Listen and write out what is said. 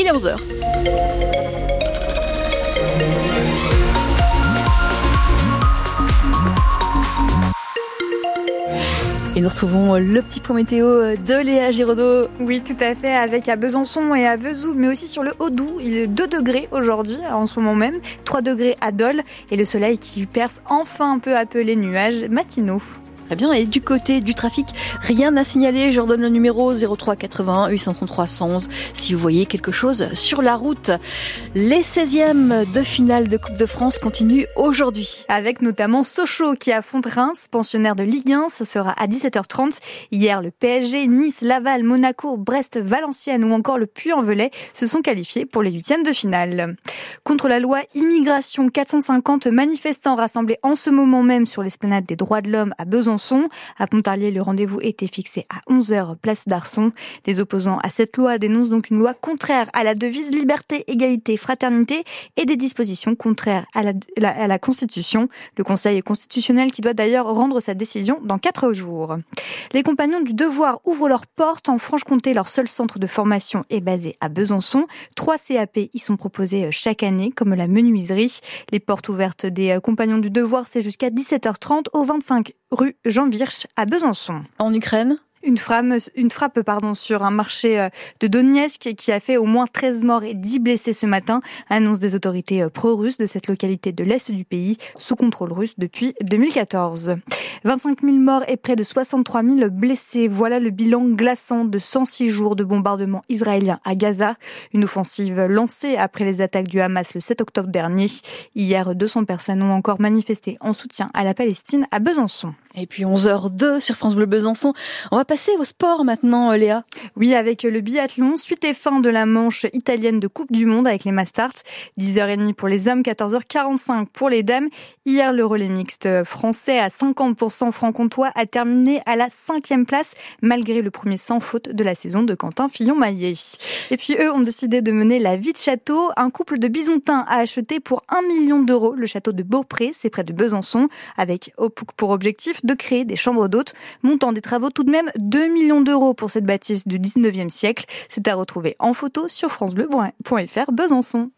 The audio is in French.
il est 11h. Et nous retrouvons le petit point météo de Léa Giraudot. Oui, tout à fait, avec à Besançon et à Vesoul, mais aussi sur le Haut-Doubs. Il est 2 degrés aujourd'hui, en ce moment même, 3 degrés à Dole, et le soleil qui perce enfin peu à peu les nuages matinaux. Très bien. Et du côté du trafic, rien à signaler. Je redonne le numéro 03 81 833 111 si vous voyez quelque chose sur la route. Les 16e de finale de Coupe de France continuent aujourd'hui. Avec notamment Sochaux qui affronte Reims, pensionnaire de Ligue 1. Ce sera à 17h30. Hier, le PSG, Nice, Laval, Monaco, Brest, Valenciennes ou encore le Puy-en-Velay se sont qualifiés pour les huitièmes de finale. Contre la loi immigration, 450 manifestants rassemblés en ce moment même sur l'esplanade des droits de l'homme à Besançon à Pontarlier, le rendez-vous était fixé à 11h, place d'Arson. Les opposants à cette loi dénoncent donc une loi contraire à la devise liberté, égalité, fraternité et des dispositions contraires à la, Constitution. Le Conseil constitutionnel qui doit d'ailleurs rendre sa décision dans quatre jours. Les compagnons du devoir ouvrent leurs portes en Franche-Comté. Leur seul centre de formation est basé à Besançon. Trois CAP y sont proposés chaque année, comme la menuiserie. Les portes ouvertes des compagnons du devoir, c'est jusqu'à 17h30 au 25 rue Jean Virch à Besançon. En Ukraine? Une frappe, une frappe pardon, sur un marché euh, de Donetsk qui a fait au moins 13 morts et 10 blessés ce matin, annonce des autorités euh, pro-russes de cette localité de l'Est du pays, sous contrôle russe depuis 2014. 25 000 morts et près de 63 000 blessés. Voilà le bilan glaçant de 106 jours de bombardement israélien à Gaza. Une offensive lancée après les attaques du Hamas le 7 octobre dernier. Hier, 200 personnes ont encore manifesté en soutien à la Palestine à Besançon. Et puis 11h02 sur France Bleu Besançon. On va passer au sport maintenant, Léa. Oui, avec le biathlon, suite et fin de la manche italienne de Coupe du Monde avec les Mastart. 10h30 pour les hommes, 14h45 pour les dames. Hier, le relais mixte français à 50% franc-comtois a terminé à la cinquième place, malgré le premier sans faute de la saison de Quentin Fillon-Maillet. Et puis eux ont décidé de mener la vie de château. Un couple de bisontins a acheté pour 1 million d'euros le château de Beaupré, c'est près de Besançon, avec pour objectif de créer des chambres d'hôtes, montant des travaux tout de même 2 millions d'euros pour cette bâtisse du 19e siècle. C'est à retrouver en photo sur francebleu.fr Besançon.